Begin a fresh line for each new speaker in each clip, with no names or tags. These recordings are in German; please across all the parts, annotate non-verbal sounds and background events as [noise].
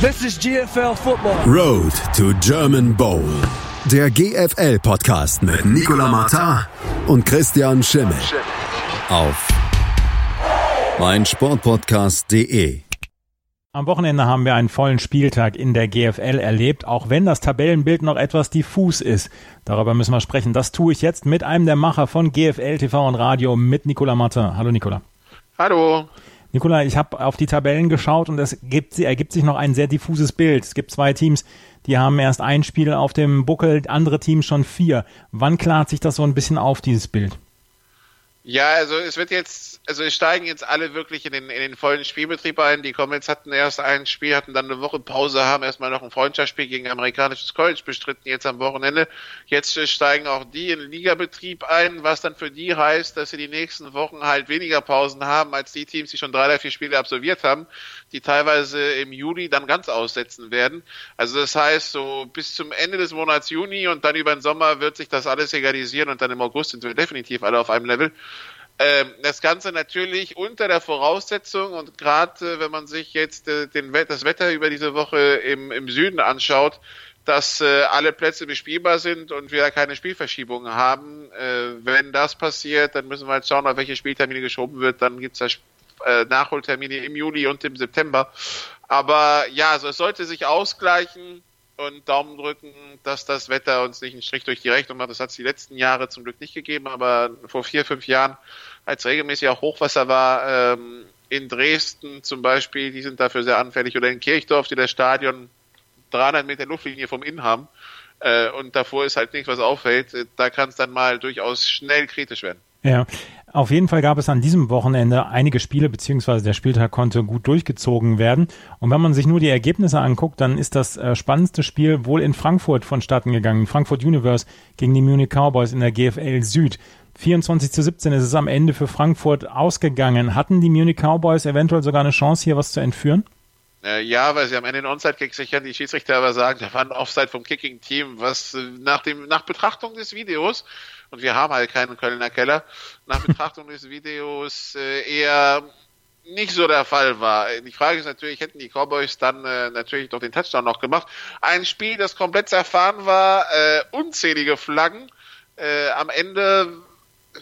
This is GFL Football.
Road to German Bowl. Der GFL-Podcast mit Nicola Martin und Christian Schimmel. Auf meinsportpodcast.de.
Am Wochenende haben wir einen vollen Spieltag in der GFL erlebt, auch wenn das Tabellenbild noch etwas diffus ist. Darüber müssen wir sprechen. Das tue ich jetzt mit einem der Macher von GFL TV und Radio, mit Nicola Martin. Hallo Nicola.
Hallo.
Nikola, ich habe auf die Tabellen geschaut und es gibt, ergibt sich noch ein sehr diffuses Bild. Es gibt zwei Teams, die haben erst ein Spiel auf dem Buckel, andere Teams schon vier. Wann klart sich das so ein bisschen auf, dieses Bild?
Ja, also es wird jetzt, also es steigen jetzt alle wirklich in den, in den vollen Spielbetrieb ein. Die Comets hatten erst ein Spiel, hatten dann eine Woche Pause, haben erstmal noch ein Freundschaftsspiel gegen ein amerikanisches College bestritten, jetzt am Wochenende. Jetzt steigen auch die in den Ligabetrieb ein, was dann für die heißt, dass sie die nächsten Wochen halt weniger Pausen haben als die Teams, die schon drei oder vier Spiele absolviert haben, die teilweise im Juli dann ganz aussetzen werden. Also das heißt, so bis zum Ende des Monats Juni und dann über den Sommer wird sich das alles egalisieren und dann im August sind wir definitiv alle auf einem Level. Ähm, das Ganze natürlich unter der Voraussetzung und gerade äh, wenn man sich jetzt äh, den, das Wetter über diese Woche im, im Süden anschaut, dass äh, alle Plätze bespielbar sind und wir keine Spielverschiebungen haben. Wenn das passiert, dann müssen wir halt schauen, auf welche Spieltermine geschoben wird. Dann gibt es äh, Nachholtermine im Juli und im September. Aber ja, also es sollte sich ausgleichen und Daumen drücken, dass das Wetter uns nicht einen Strich durch die Rechnung macht. Das hat es die letzten Jahre zum Glück nicht gegeben, aber vor vier, fünf Jahren, als regelmäßig auch Hochwasser war, ähm, in Dresden zum Beispiel, die sind dafür sehr anfällig, oder in Kirchdorf, die das Stadion 300 Meter Luftlinie vom Inn haben, äh, und davor ist halt nichts, was auffällt, da kann es dann mal durchaus schnell kritisch werden.
Ja, auf jeden Fall gab es an diesem Wochenende einige Spiele, beziehungsweise der Spieltag konnte gut durchgezogen werden. Und wenn man sich nur die Ergebnisse anguckt, dann ist das äh, spannendste Spiel wohl in Frankfurt vonstatten gegangen. Frankfurt Universe gegen die Munich Cowboys in der GFL Süd. 24 zu 17 ist es am Ende für Frankfurt ausgegangen. Hatten die Munich Cowboys eventuell sogar eine Chance, hier was zu entführen?
Äh, ja, weil sie am Ende den Onside-Kick sichern, die Schiedsrichter aber sagen, da war ein Offside vom Kicking-Team, was äh, nach dem, nach Betrachtung des Videos und wir haben halt keinen Kölner Keller, nach Betrachtung des Videos äh, eher nicht so der Fall war. Die Frage ist natürlich, hätten die Cowboys dann äh, natürlich doch den Touchdown noch gemacht. Ein Spiel, das komplett zerfahren war, äh, unzählige Flaggen. Äh, am Ende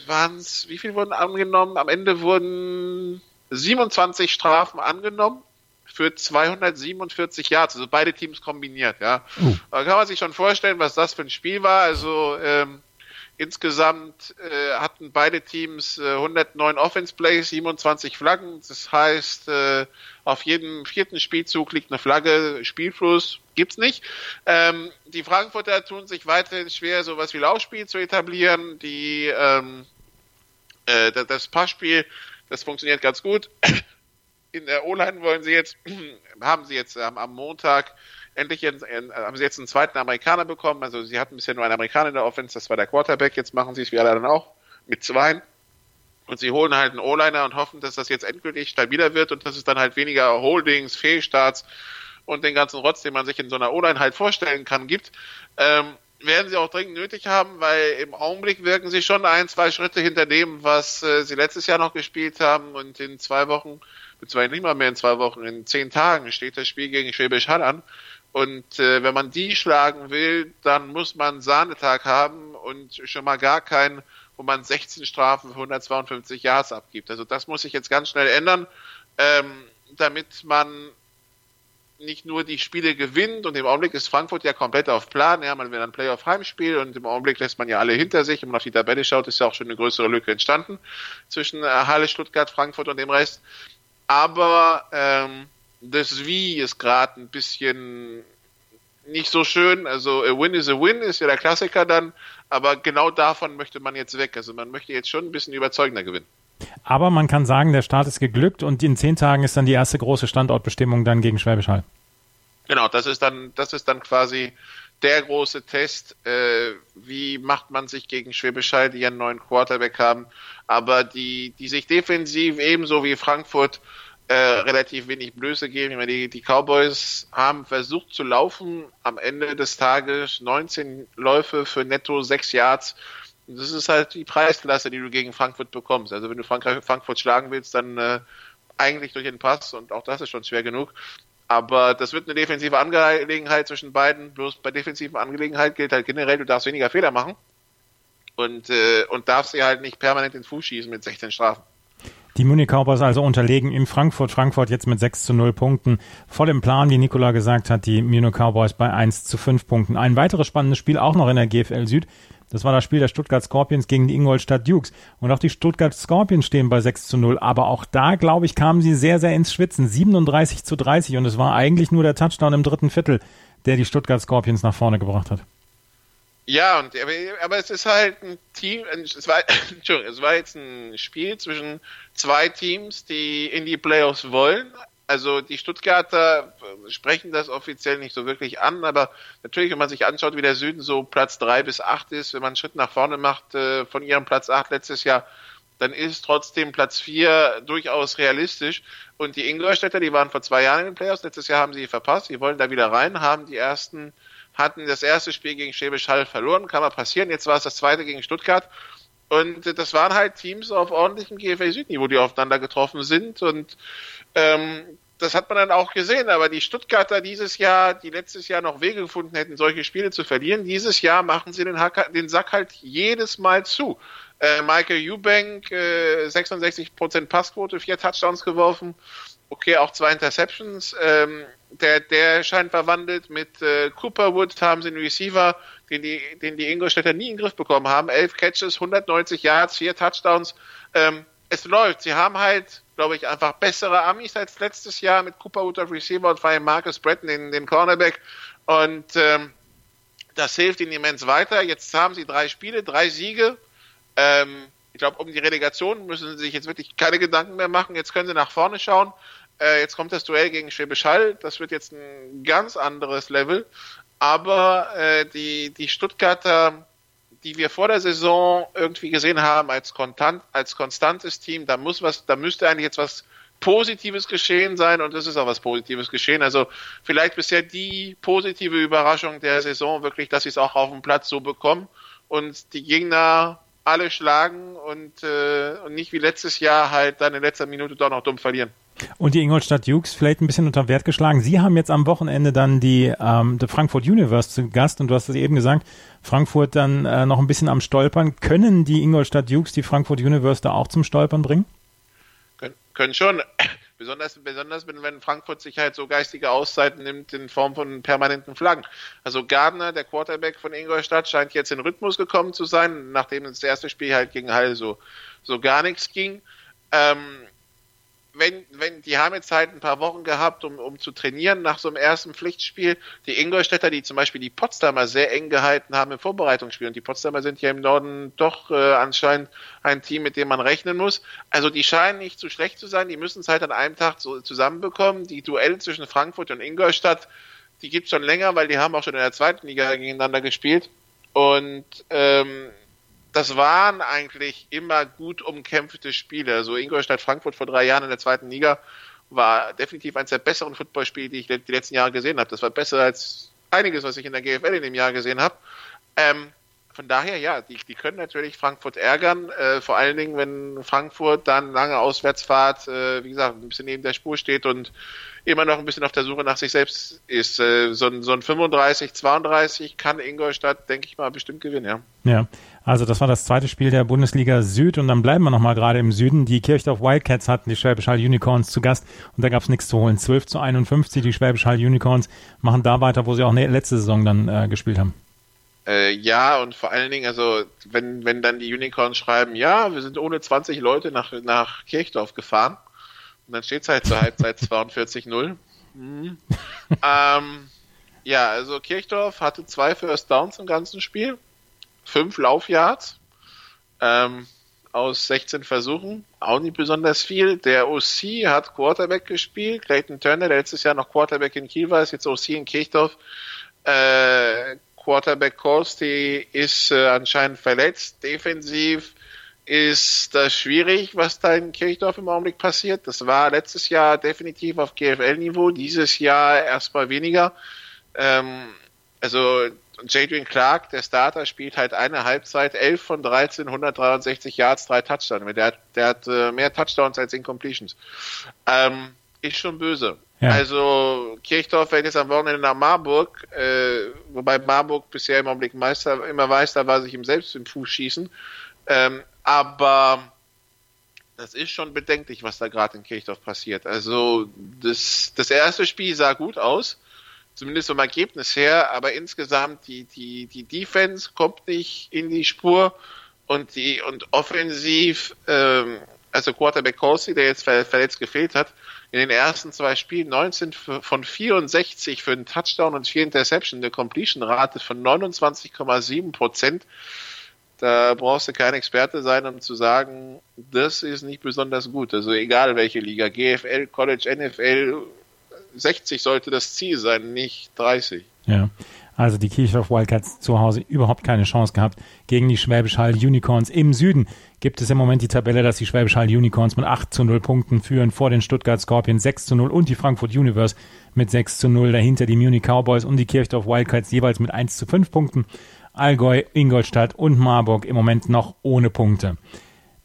waren es, wie viel wurden angenommen? Am Ende wurden 27 Strafen angenommen für 247 Yards, also beide Teams kombiniert, ja. Uh. Da kann man sich schon vorstellen, was das für ein Spiel war. Also ähm, Insgesamt äh, hatten beide Teams äh, 109 Offense Plays, 27 Flaggen. Das heißt, äh, auf jedem vierten Spielzug liegt eine Flagge. Spielfluss gibt's nicht. Ähm, die Frankfurter tun sich weiterhin schwer, sowas wie Laufspiel zu etablieren. Die ähm, äh, das Passspiel, das funktioniert ganz gut. In der O-Line wollen sie jetzt, [clears throat] haben sie jetzt ähm, am Montag endlich jetzt, äh, haben sie jetzt einen zweiten Amerikaner bekommen. Also sie hatten bisher nur einen Amerikaner in der Offense, das war der Quarterback. Jetzt machen sie es wie alle anderen auch mit zwei. Und sie holen halt einen O-Liner und hoffen, dass das jetzt endgültig stabiler wird und dass es dann halt weniger Holdings, Fehlstarts und den ganzen Rotz, den man sich in so einer O-Line halt vorstellen kann, gibt. Ähm, werden sie auch dringend nötig haben, weil im Augenblick wirken sie schon ein, zwei Schritte hinter dem, was äh, sie letztes Jahr noch gespielt haben und in zwei Wochen, beziehungsweise nicht mal mehr in zwei Wochen, in zehn Tagen steht das Spiel gegen Schwäbisch Hall an. Und äh, wenn man die schlagen will, dann muss man Sahnetag haben und schon mal gar keinen, wo man 16 Strafen für 152 Yards abgibt. Also das muss sich jetzt ganz schnell ändern, ähm, damit man nicht nur die Spiele gewinnt und im Augenblick ist Frankfurt ja komplett auf Plan. Ja, man will ein Playoff-Heimspiel und im Augenblick lässt man ja alle hinter sich. Wenn man auf die Tabelle schaut, ist ja auch schon eine größere Lücke entstanden zwischen äh, Halle, Stuttgart, Frankfurt und dem Rest. Aber ähm, das Wie ist gerade ein bisschen nicht so schön. Also a win is a win ist ja der Klassiker dann, aber genau davon möchte man jetzt weg. Also man möchte jetzt schon ein bisschen überzeugender gewinnen.
Aber man kann sagen, der Start ist geglückt und in zehn Tagen ist dann die erste große Standortbestimmung dann gegen Schwäbisch Hall.
Genau, das ist dann, das ist dann quasi der große Test. Äh, wie macht man sich gegen Schwäbisch Hall, die einen neuen Quarterback haben, aber die, die sich defensiv ebenso wie Frankfurt äh, relativ wenig Blöße geben. Ich die, die Cowboys haben versucht zu laufen, am Ende des Tages 19 Läufe für netto 6 Yards. Das ist halt die Preisklasse, die du gegen Frankfurt bekommst. Also wenn du Frankreich, Frankfurt schlagen willst, dann äh, eigentlich durch den Pass und auch das ist schon schwer genug. Aber das wird eine defensive Angelegenheit zwischen beiden. Bloß bei defensiven Angelegenheiten gilt halt generell, du darfst weniger Fehler machen und, äh, und darfst sie halt nicht permanent den Fuß schießen mit 16 Strafen.
Die Munich Cowboys also unterlegen in Frankfurt. Frankfurt jetzt mit 6 zu 0 Punkten. Voll im Plan, wie Nikola gesagt hat, die Munich Cowboys bei 1 zu 5 Punkten. Ein weiteres spannendes Spiel auch noch in der GFL Süd. Das war das Spiel der Stuttgart Scorpions gegen die Ingolstadt Dukes. Und auch die Stuttgart Scorpions stehen bei 6 zu 0. Aber auch da, glaube ich, kamen sie sehr, sehr ins Schwitzen. 37 zu 30. Und es war eigentlich nur der Touchdown im dritten Viertel, der die Stuttgart Scorpions nach vorne gebracht hat.
Ja, und, aber, aber es ist halt ein Team, es war, [laughs] Entschuldigung, es war jetzt ein Spiel zwischen zwei Teams, die in die Playoffs wollen. Also die Stuttgarter sprechen das offiziell nicht so wirklich an, aber natürlich, wenn man sich anschaut, wie der Süden so Platz drei bis acht ist, wenn man einen Schritt nach vorne macht äh, von ihrem Platz acht letztes Jahr, dann ist trotzdem Platz vier durchaus realistisch. Und die Ingolstädter, die waren vor zwei Jahren in den Playoffs, letztes Jahr haben sie verpasst, die wollen da wieder rein, haben die ersten hatten das erste Spiel gegen Schwäbisch Hall verloren, kann mal passieren. Jetzt war es das zweite gegen Stuttgart. Und das waren halt Teams auf ordentlichem GFL Südniveau, die aufeinander getroffen sind. Und ähm, das hat man dann auch gesehen. Aber die Stuttgarter dieses Jahr, die letztes Jahr noch Wege gefunden hätten, solche Spiele zu verlieren, dieses Jahr machen sie den, Hack, den Sack halt jedes Mal zu. Äh, Michael Eubank, äh, 66% Passquote, vier Touchdowns geworfen. Okay, auch zwei Interceptions. Ähm, der, der scheint verwandelt. Mit äh, Cooperwood haben sie einen Receiver, den die, den die Ingolstädter nie in den Griff bekommen haben. Elf Catches, 190 Yards, vier Touchdowns. Ähm, es läuft. Sie haben halt, glaube ich, einfach bessere Amis als letztes Jahr mit Cooperwood auf Receiver und vor allem Marcus Bretton in den Cornerback. Und ähm, das hilft ihnen immens weiter. Jetzt haben sie drei Spiele, drei Siege. Ähm, ich glaube, um die Relegation müssen sie sich jetzt wirklich keine Gedanken mehr machen. Jetzt können sie nach vorne schauen. Äh, jetzt kommt das Duell gegen Schwäbisch Hall. Das wird jetzt ein ganz anderes Level. Aber äh, die, die Stuttgarter, die wir vor der Saison irgendwie gesehen haben als, konstant, als konstantes Team, da muss was, da müsste eigentlich jetzt was Positives geschehen sein und es ist auch was Positives geschehen. Also vielleicht bisher die positive Überraschung der Saison wirklich, dass sie es auch auf dem Platz so bekommen und die Gegner alle schlagen und, äh, und nicht wie letztes Jahr halt dann in letzter Minute doch noch dumm verlieren.
Und die Ingolstadt Dukes vielleicht ein bisschen unter Wert geschlagen. Sie haben jetzt am Wochenende dann die, ähm, die Frankfurt Universe zu Gast und du hast es eben gesagt, Frankfurt dann äh, noch ein bisschen am Stolpern. Können die Ingolstadt Dukes die Frankfurt Universe da auch zum Stolpern bringen?
Können, können schon. Besonders, besonders wenn Frankfurt sich halt so geistige Auszeiten nimmt in Form von permanenten Flaggen. Also Gardner, der Quarterback von Ingolstadt, scheint jetzt in Rhythmus gekommen zu sein, nachdem das erste Spiel halt gegen Hall so, so gar nichts ging. Ähm, wenn, wenn, die haben jetzt halt ein paar Wochen gehabt, um, um zu trainieren nach so einem ersten Pflichtspiel. Die Ingolstädter, die zum Beispiel die Potsdamer sehr eng gehalten haben im Vorbereitungsspiel. Und die Potsdamer sind ja im Norden doch äh, anscheinend ein Team, mit dem man rechnen muss. Also die scheinen nicht zu schlecht zu sein. Die müssen es halt an einem Tag so zusammenbekommen. Die Duelle zwischen Frankfurt und Ingolstadt, die gibt's schon länger, weil die haben auch schon in der zweiten Liga gegeneinander gespielt. Und ähm, das waren eigentlich immer gut umkämpfte Spiele. Also Ingolstadt Frankfurt vor drei Jahren in der zweiten Liga war definitiv eines der besseren Footballspiele, die ich die letzten Jahre gesehen habe. Das war besser als einiges, was ich in der GFL in dem Jahr gesehen habe. Ähm, von daher, ja, die, die können natürlich Frankfurt ärgern, äh, vor allen Dingen, wenn Frankfurt dann lange Auswärtsfahrt, äh, wie gesagt, ein bisschen neben der Spur steht und immer noch ein bisschen auf der Suche nach sich selbst ist. Äh, so, ein, so ein 35, 32 kann Ingolstadt, denke ich mal, bestimmt gewinnen, ja.
Ja, also das war das zweite Spiel der Bundesliga Süd und dann bleiben wir nochmal gerade im Süden. Die Kirchdorf Wildcats hatten die Schwäbisch Hall Unicorns zu Gast und da gab es nichts zu holen. 12 zu 51, die Schwäbisch Hall Unicorns machen da weiter, wo sie auch ne, letzte Saison dann äh, gespielt haben.
Äh, ja, und vor allen Dingen, also wenn, wenn dann die Unicorns schreiben, ja, wir sind ohne 20 Leute nach, nach Kirchdorf gefahren und dann steht es halt zur Halbzeit [laughs] 42-0. Mhm. ähm, ja, also Kirchdorf hatte zwei First Downs im ganzen Spiel, fünf Laufyards ähm, aus 16 Versuchen, auch nicht besonders viel. Der OC hat Quarterback gespielt, Clayton Turner, der letztes Jahr noch Quarterback in Kiel war, ist jetzt OC in Kirchdorf. Äh, Quarterback Kosti ist äh, anscheinend verletzt. Defensiv ist das schwierig, was da in Kirchdorf im Augenblick passiert. Das war letztes Jahr definitiv auf GFL-Niveau, dieses Jahr erstmal weniger. Ähm, also Jadrian Clark, der Starter, spielt halt eine Halbzeit, 11 von 13, 163 Yards, drei Touchdowns. Der hat, der hat äh, mehr Touchdowns als Incompletions. Ähm, ist schon böse. Ja. Also Kirchdorf fährt jetzt am Wochenende nach Marburg, äh, wobei Marburg bisher im Augenblick Meister, immer Meister war, sich im selbst im Fuß schießen. Ähm, aber das ist schon bedenklich, was da gerade in Kirchdorf passiert. Also das, das erste Spiel sah gut aus, zumindest vom Ergebnis her, aber insgesamt die, die, die Defense kommt nicht in die Spur und die und offensiv, ähm, also Quarterback Corsi, der jetzt verletzt gefehlt hat, in den ersten zwei Spielen 19 von 64 für einen Touchdown und vier Interception, eine Completion-Rate von 29,7 Prozent. Da brauchst du kein Experte sein, um zu sagen, das ist nicht besonders gut. Also egal welche Liga, GFL, College, NFL, 60 sollte das Ziel sein, nicht 30.
Ja. Also die Kirchdorf Wildcats zu Hause überhaupt keine Chance gehabt gegen die Schwäbisch Hall Unicorns. Im Süden gibt es im Moment die Tabelle, dass die Schwäbisch Hall Unicorns mit 8 zu 0 Punkten führen, vor den Stuttgart Scorpions 6 zu 0 und die Frankfurt Universe mit 6 zu 0. Dahinter die Munich Cowboys und die Kirchdorf Wildcats jeweils mit 1 zu 5 Punkten. Allgäu, Ingolstadt und Marburg im Moment noch ohne Punkte.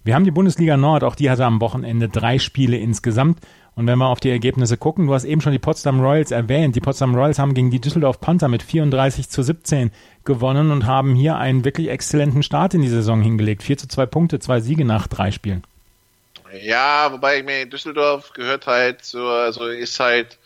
Wir haben die Bundesliga Nord, auch die hatte am Wochenende drei Spiele insgesamt. Und wenn wir auf die Ergebnisse gucken, du hast eben schon die Potsdam Royals erwähnt. Die Potsdam Royals haben gegen die Düsseldorf Panther mit 34 zu 17 gewonnen und haben hier einen wirklich exzellenten Start in die Saison hingelegt. 4 zu 2 Punkte, zwei Siege nach drei Spielen.
Ja, wobei ich mir Düsseldorf gehört halt so, also ist halt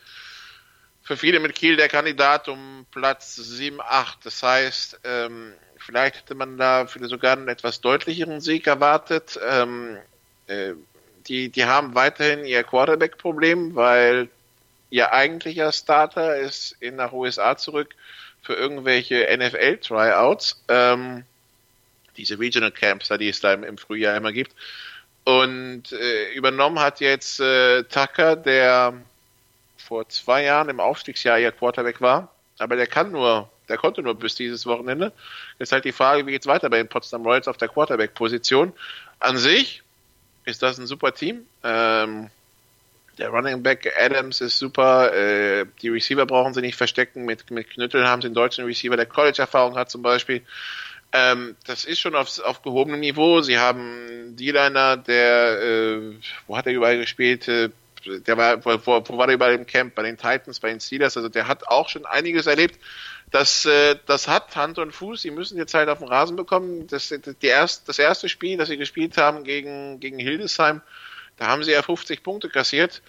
für viele mit Kiel der Kandidat um Platz 7, 8. Das heißt, ähm, vielleicht hätte man da sogar einen etwas deutlicheren Sieg erwartet. Ähm, äh, die, die haben weiterhin ihr Quarterback-Problem, weil ihr eigentlicher Starter ist in nach USA zurück für irgendwelche NFL-Tryouts, ähm, diese Regional Camps, die es da im, Frühjahr immer gibt. Und äh, übernommen hat jetzt äh, Tucker, der vor zwei Jahren im Aufstiegsjahr ihr Quarterback war, aber der kann nur, der konnte nur bis dieses Wochenende. Ist halt die Frage, wie geht's weiter bei den Potsdam Royals auf der Quarterback-Position. An sich ist das ein super Team. Ähm, der Running Back Adams ist super. Äh, die Receiver brauchen sie nicht verstecken. Mit, mit Knüttel haben sie einen deutschen Receiver, der College-Erfahrung hat zum Beispiel. Ähm, das ist schon auf, auf gehobenem Niveau. Sie haben D-Liner, der, äh, wo hat er überall gespielt? Äh, der war, wo, wo war der überall im Camp? Bei den Titans, bei den Steelers. Also der hat auch schon einiges erlebt. Das, äh, das hat Hand und Fuß. Sie müssen jetzt halt auf den Rasen bekommen. Das, die erst, das erste Spiel, das sie gespielt haben gegen, gegen Hildesheim, da haben sie ja 50 Punkte kassiert.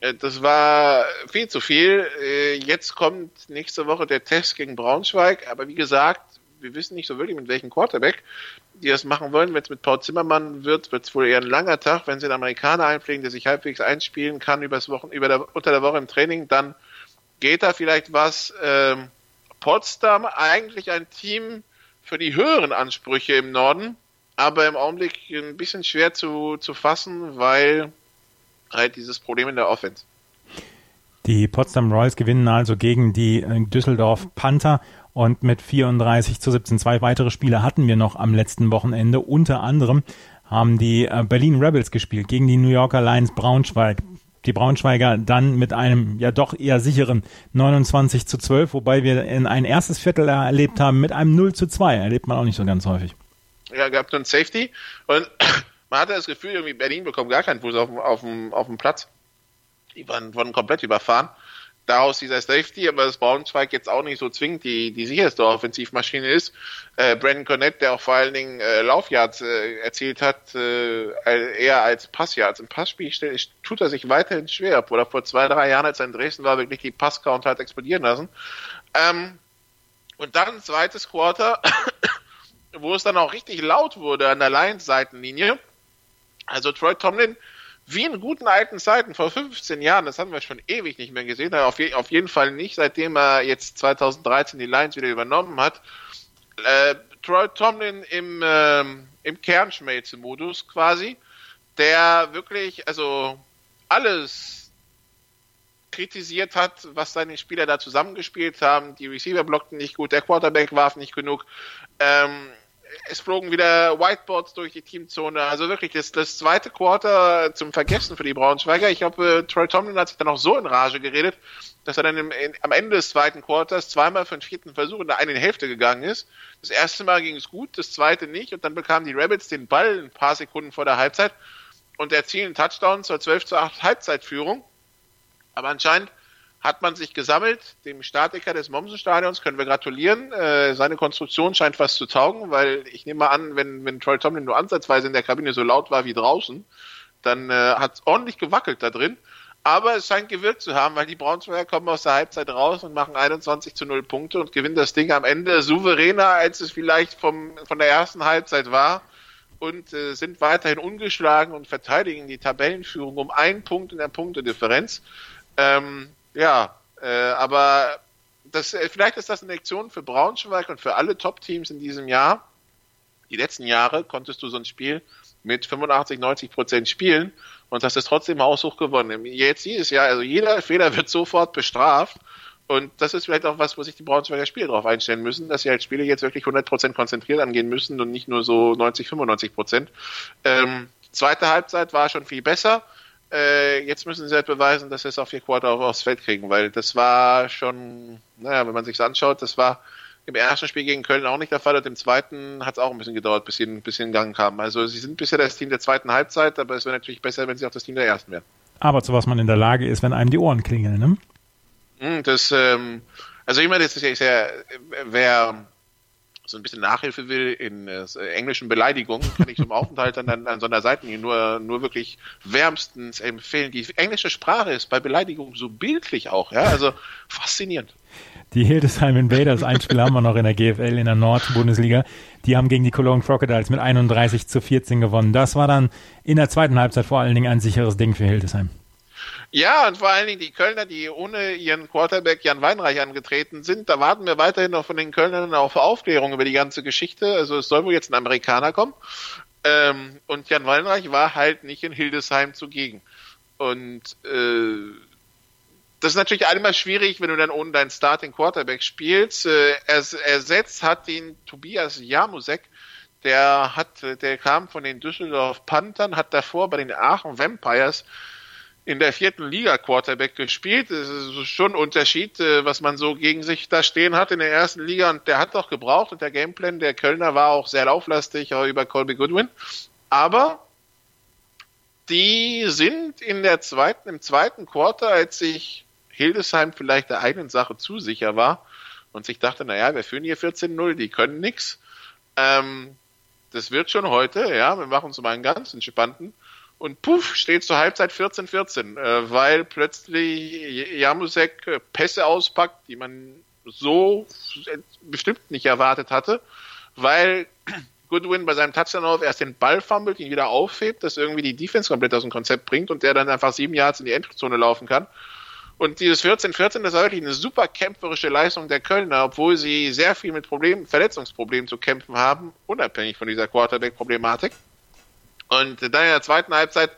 Äh, das war viel zu viel. Äh, jetzt kommt nächste Woche der Test gegen Braunschweig. Aber wie gesagt, wir wissen nicht so wirklich, mit welchem Quarterback die das machen wollen. Wenn es mit Paul Zimmermann wird, wird es wohl eher ein langer Tag. Wenn sie einen Amerikaner einpflegen, der sich halbwegs einspielen kann übers Wochen, über der, unter der Woche im Training, dann geht da vielleicht was. Ähm, Potsdam eigentlich ein Team für die höheren Ansprüche im Norden, aber im Augenblick ein bisschen schwer zu, zu fassen, weil halt dieses Problem in der Offense.
Die Potsdam Royals gewinnen also gegen die äh, Düsseldorf Panther und mit 34 zu 17 zwei weitere Spiele hatten wir noch am letzten Wochenende. Unter anderem haben die äh, Berlin Rebels gespielt gegen die New Yorker Lions Braunschweig. Die Braunschweiger dann mit einem ja doch eher sicheren 29 zu 12, wobei wir in ein erstes Viertel erlebt haben mit einem 0 zu 2. Erlebt man auch nicht so ganz häufig.
Ja, gab einen Safety und [clears throat] man hatte das Gefühl, irgendwie Berlin bekommt gar keinen Fuß auf, auf, auf, auf dem Platz. Die waren, wurden komplett überfahren daraus dieser Safety, aber das Braunschweig jetzt auch nicht so zwingend die, die sicherste Offensivmaschine ist. Äh, Brandon Cornett, der auch vor allen Dingen äh, Laufyards äh, erzielt hat, äh, eher als Passyards. Im Passspiel tut er sich weiterhin schwer, obwohl er vor zwei, drei Jahren, als er in Dresden war, wirklich die Passcount hat explodieren lassen. Ähm, und dann zweites Quarter, [coughs] wo es dann auch richtig laut wurde an der Lions-Seitenlinie. Also Troy Tomlin wie in guten alten Zeiten vor 15 Jahren, das haben wir schon ewig nicht mehr gesehen, auf, je, auf jeden Fall nicht, seitdem er jetzt 2013 die Lions wieder übernommen hat. Äh, Troy Tomlin im, äh, im Kernschmelze-Modus quasi, der wirklich, also alles kritisiert hat, was seine Spieler da zusammengespielt haben. Die Receiver blockten nicht gut, der Quarterback warf nicht genug. Ähm, es flogen wieder Whiteboards durch die Teamzone. Also wirklich das, das zweite Quarter zum Vergessen für die Braunschweiger. Ich glaube, Troy Tomlin hat sich dann auch so in Rage geredet, dass er dann im, in, am Ende des zweiten Quarters zweimal für den vierten Versuch in der einen Hälfte gegangen ist. Das erste Mal ging es gut, das zweite nicht. Und dann bekamen die Rabbits den Ball ein paar Sekunden vor der Halbzeit und erzielen Touchdown zur 12 zu 8 Halbzeitführung. Aber anscheinend hat man sich gesammelt. Dem Statiker des Mommsen-Stadions können wir gratulieren. Äh, seine Konstruktion scheint was zu taugen, weil ich nehme mal an, wenn, wenn Troy Tomlin nur ansatzweise in der Kabine so laut war wie draußen, dann äh, hat es ordentlich gewackelt da drin. Aber es scheint gewirkt zu haben, weil die Braunschweiger kommen aus der Halbzeit raus und machen 21 zu 0 Punkte und gewinnen das Ding am Ende souveräner, als es vielleicht vom, von der ersten Halbzeit war und äh, sind weiterhin ungeschlagen und verteidigen die Tabellenführung um einen Punkt in der Punktedifferenz. Ähm, ja, äh, aber das, äh, vielleicht ist das eine Lektion für Braunschweig und für alle Top-Teams in diesem Jahr. Die letzten Jahre konntest du so ein Spiel mit 85, 90 Prozent spielen und hast es trotzdem haushoch gewonnen. Jetzt dieses Jahr, also jeder Fehler wird sofort bestraft. Und das ist vielleicht auch was, wo sich die Braunschweiger Spiele darauf einstellen müssen, dass sie halt Spiele jetzt wirklich 100% konzentriert angehen müssen und nicht nur so 90, 95%. Ähm, zweite Halbzeit war schon viel besser. Äh, jetzt müssen sie halt beweisen, dass sie es auf vier Quarter aufs Feld kriegen, weil das war schon, naja, wenn man sich anschaut, das war im ersten Spiel gegen Köln auch nicht der Fall und im zweiten hat es auch ein bisschen gedauert, bis sie ein bisschen in Gang kamen. Also sie sind bisher das Team der zweiten Halbzeit, aber es wäre natürlich besser, wenn sie auch das Team der ersten wären.
Aber zu was man in der Lage ist, wenn einem die Ohren klingeln, ne?
Hm, das, ähm, also ich meine, das ist ja wer so ein bisschen Nachhilfe will in äh, englischen Beleidigungen, kann ich zum Aufenthalt an, an so einer Seite nur, nur wirklich wärmstens empfehlen. Die englische Sprache ist bei Beleidigungen so bildlich auch, ja, also faszinierend.
Die Hildesheim Invaders, ein Spiel haben wir noch in der GFL, in der Nord-Bundesliga. Die haben gegen die Cologne Crocodiles mit 31 zu 14 gewonnen. Das war dann in der zweiten Halbzeit vor allen Dingen ein sicheres Ding für Hildesheim.
Ja, und vor allen Dingen die Kölner, die ohne ihren Quarterback Jan Weinreich angetreten sind, da warten wir weiterhin noch von den Kölnern auf Aufklärung über die ganze Geschichte. Also es soll wohl jetzt ein Amerikaner kommen. Ähm, und Jan Weinreich war halt nicht in Hildesheim zugegen. Und äh, das ist natürlich einmal schwierig, wenn du dann ohne deinen Starting Quarterback spielst. Äh, ersetzt hat ihn Tobias Jamusek, der hat, der kam von den Düsseldorf Panthern, hat davor bei den Aachen Vampires in der vierten Liga Quarterback gespielt. Das ist schon ein Unterschied, äh, was man so gegen sich da stehen hat in der ersten Liga. Und der hat doch gebraucht. Und der Gameplan der Kölner war auch sehr lauflastig, auch über Colby Goodwin. Aber die sind in der zweiten, im zweiten Quarter, als sich Hildesheim vielleicht der eigenen Sache zu sicher war und sich dachte, naja, wir führen hier 14-0, die können nix. Ähm, das wird schon heute, ja, wir machen es mal einen ganz entspannten. Und puff, steht zur Halbzeit 14-14, äh, weil plötzlich Jamusek äh, Pässe auspackt, die man so bestimmt nicht erwartet hatte, weil [clears throat] Goodwin bei seinem Touchdown auf erst den Ball fummelt, ihn wieder aufhebt, das irgendwie die Defense komplett aus dem Konzept bringt und der dann einfach sieben Yards in die Endzone laufen kann. Und dieses 14-14, das war wirklich eine super kämpferische Leistung der Kölner, obwohl sie sehr viel mit Problemen, Verletzungsproblemen zu kämpfen haben, unabhängig von dieser Quarterback-Problematik. Und dann in der zweiten Halbzeit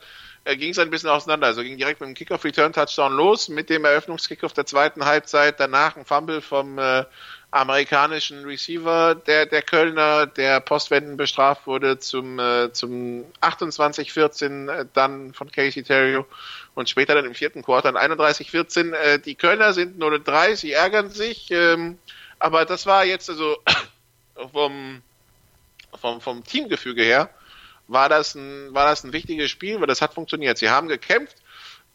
äh, ging es ein bisschen auseinander. Also ging direkt mit dem Kickoff-Return-Touchdown los, mit dem Eröffnungskickoff der zweiten Halbzeit, danach ein Fumble vom äh, amerikanischen Receiver der, der Kölner, der Postwenden bestraft wurde zum, äh, zum 28-14 äh, dann von Casey Terrio und später dann im vierten Quarter ein 31-14. Äh, die Kölner sind 0-3, sie ärgern sich, ähm, aber das war jetzt also [clears throat] vom, vom, vom Teamgefüge her war das ein, war das ein wichtiges Spiel, weil das hat funktioniert. Sie haben gekämpft,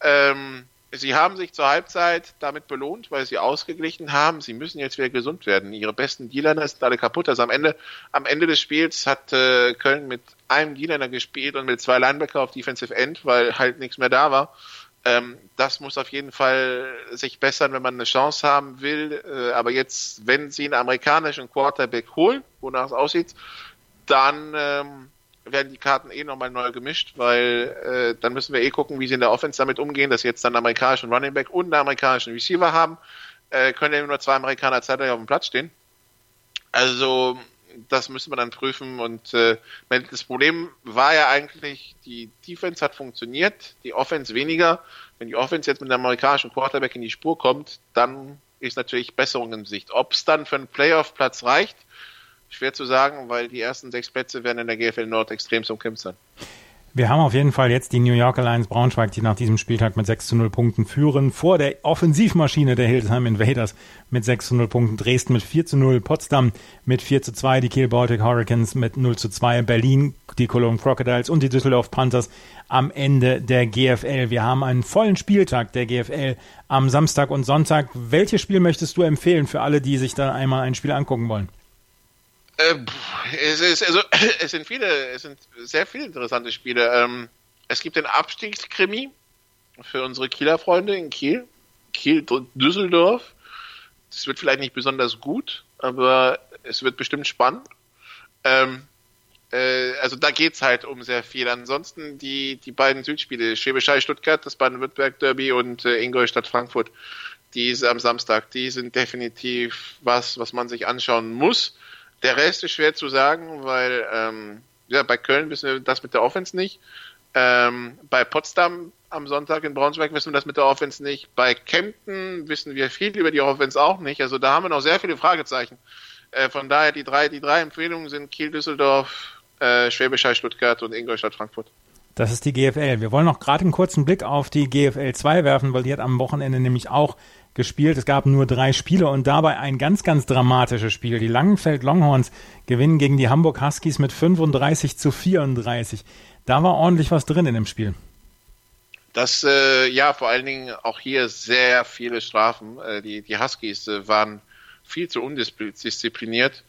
ähm, Sie haben sich zur Halbzeit damit belohnt, weil sie ausgeglichen haben. Sie müssen jetzt wieder gesund werden. Ihre besten D-Liner sind alle kaputt. Also am Ende, am Ende des Spiels hat äh, Köln mit einem D-Liner gespielt und mit zwei Linebacker auf Defensive End, weil halt nichts mehr da war. Ähm, das muss auf jeden Fall sich bessern, wenn man eine Chance haben will. Äh, aber jetzt, wenn sie einen amerikanischen Quarterback holen, wonach es aussieht, dann ähm, werden die Karten eh nochmal neu gemischt, weil äh, dann müssen wir eh gucken, wie sie in der Offense damit umgehen, dass sie jetzt dann einen amerikanischen Running Back und einen amerikanischen Receiver haben. Äh, können ja nur zwei Amerikaner zeitgleich auf dem Platz stehen. Also das müssen wir dann prüfen und äh, das Problem war ja eigentlich, die Defense hat funktioniert, die Offense weniger. Wenn die Offense jetzt mit einem amerikanischen Quarterback in die Spur kommt, dann ist natürlich Besserung in Sicht. Ob es dann für einen Playoff-Platz reicht, Schwer zu sagen, weil die ersten sechs Plätze werden in der GFL Nord extrem zum Kämpfen sein.
Wir haben auf jeden Fall jetzt die New York Alliance Braunschweig, die nach diesem Spieltag mit 6 zu 0 Punkten führen, vor der Offensivmaschine der Hildesheim Invaders mit 6 zu 0 Punkten, Dresden mit 4 zu 0, Potsdam mit 4 zu 2, die Kiel Baltic Hurricanes mit 0 zu 2, Berlin, die Cologne Crocodiles und die Düsseldorf Panthers am Ende der GFL. Wir haben einen vollen Spieltag der GFL am Samstag und Sonntag. Welches Spiel möchtest du empfehlen für alle, die sich da einmal ein Spiel angucken wollen?
Äh, es, ist, also, [clears throat] es sind viele, es sind sehr viele interessante Spiele. Ähm, es gibt den Abstiegskrimi für unsere Kieler Freunde in Kiel. Kiel, Düsseldorf. Das wird vielleicht nicht besonders gut, aber es wird bestimmt spannend. Ähm, äh, also da geht's halt um sehr viel. Ansonsten die, die beiden Südspiele, Schwäbisch Stuttgart, das Baden-Württemberg Derby und äh, Ingolstadt Frankfurt, die ist am Samstag, die sind definitiv was, was man sich anschauen muss. Der Rest ist schwer zu sagen, weil ähm, ja, bei Köln wissen wir das mit der Offense nicht. Ähm, bei Potsdam am Sonntag in Braunschweig wissen wir das mit der Offense nicht. Bei Kempten wissen wir viel über die Offense auch nicht. Also da haben wir noch sehr viele Fragezeichen. Äh, von daher die drei, die drei Empfehlungen sind Kiel, Düsseldorf, äh, Schwäbisch Hall, Stuttgart und Ingolstadt, Frankfurt.
Das ist die GFL. Wir wollen noch gerade einen kurzen Blick auf die GFL 2 werfen, weil die hat am Wochenende nämlich auch gespielt. Es gab nur drei Spiele und dabei ein ganz, ganz dramatisches Spiel. Die Langenfeld Longhorns gewinnen gegen die Hamburg Huskies mit 35 zu 34. Da war ordentlich was drin in dem Spiel.
Das, äh, ja, vor allen Dingen auch hier sehr viele Strafen. Äh, die, die Huskies äh, waren viel zu undiszipliniert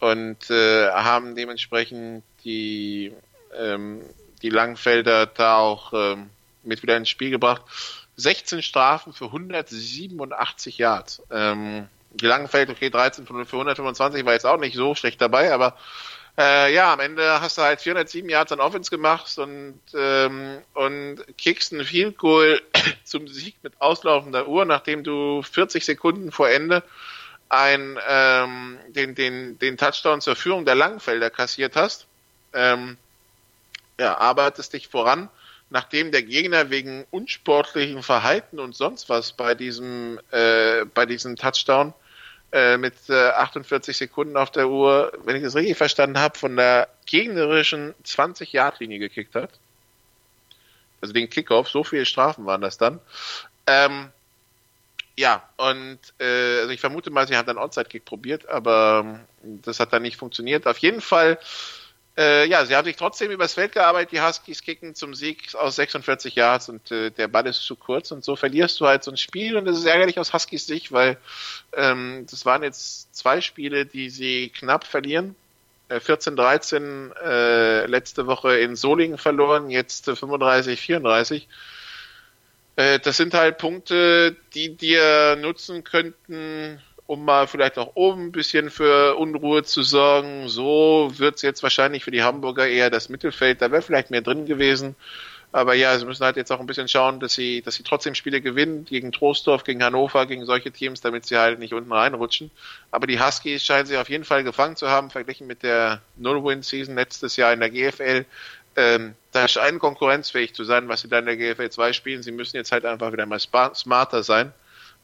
und äh, haben dementsprechend die, ähm, die Langenfelder da auch ähm, mit wieder ins Spiel gebracht. 16 Strafen für 187 Yards. Ähm, die Langenfeld, okay, 13 für 125 war jetzt auch nicht so schlecht dabei, aber äh, ja, am Ende hast du halt 407 Yards an Offense gemacht und, ähm, und kickst ein Field Goal [coughs] zum Sieg mit auslaufender Uhr, nachdem du 40 Sekunden vor Ende ein, ähm, den, den, den Touchdown zur Führung der Langenfelder kassiert hast. Ähm, ja, arbeitest dich voran nachdem der Gegner wegen unsportlichen Verhalten und sonst was bei diesem, äh, bei diesem Touchdown äh, mit äh, 48 Sekunden auf der Uhr, wenn ich das richtig verstanden habe, von der gegnerischen 20-Yard-Linie gekickt hat. Also den Kickoff, so viele Strafen waren das dann. Ähm, ja, und äh, also ich vermute mal, sie haben dann Onside-Kick probiert, aber das hat dann nicht funktioniert. Auf jeden Fall äh, ja, sie haben sich trotzdem übers Feld gearbeitet. Die Huskies kicken zum Sieg aus 46 Yards und äh, der Ball ist zu kurz und so verlierst du halt so ein Spiel und das ist ärgerlich aus Huskies Sicht, weil ähm, das waren jetzt zwei Spiele, die sie knapp verlieren. Äh, 14-13 äh, letzte Woche in Solingen verloren, jetzt 35-34. Äh, das sind halt Punkte, die dir nutzen könnten, um mal vielleicht auch oben ein bisschen für Unruhe zu sorgen. So wird es jetzt wahrscheinlich für die Hamburger eher das Mittelfeld. Da wäre vielleicht mehr drin gewesen. Aber ja, sie müssen halt jetzt auch ein bisschen schauen, dass sie, dass sie trotzdem Spiele gewinnen gegen Trostorf, gegen Hannover, gegen solche Teams, damit sie halt nicht unten reinrutschen. Aber die Huskies scheinen sie auf jeden Fall gefangen zu haben, verglichen mit der Null-Win-Season letztes Jahr in der GFL. Ähm, da scheinen konkurrenzfähig zu sein, was sie da in der GFL 2 spielen. Sie müssen jetzt halt einfach wieder mal smarter sein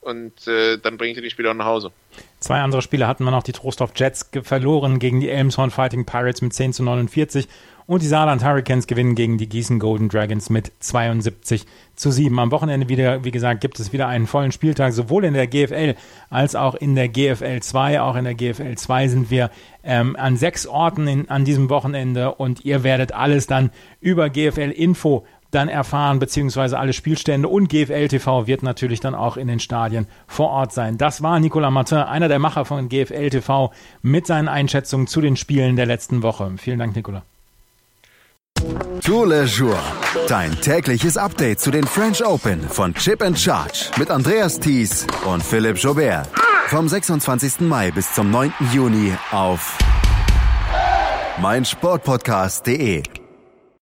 und äh, dann bringt ihr die Spieler nach Hause.
Zwei andere Spiele hatten wir noch. Die Trostorf Jets verloren gegen die Elmshorn Fighting Pirates mit 10 zu 49 und die Saarland Hurricanes gewinnen gegen die Gießen Golden Dragons mit 72 zu 7. Am Wochenende wieder, wie gesagt, gibt es wieder einen vollen Spieltag, sowohl in der GFL als auch in der GFL 2. Auch in der GFL 2 sind wir ähm, an sechs Orten in, an diesem Wochenende und ihr werdet alles dann über GFL Info dann erfahren, beziehungsweise alle Spielstände und GFL TV wird natürlich dann auch in den Stadien vor Ort sein. Das war Nicolas Martin, einer der Macher von GFL TV, mit seinen Einschätzungen zu den Spielen der letzten Woche. Vielen Dank, Nicolas.
Tour Le Jour, dein tägliches Update zu den French Open von Chip and Charge mit Andreas Thies und Philipp Jobert. Vom 26. Mai bis zum 9. Juni auf meinsportpodcast.de.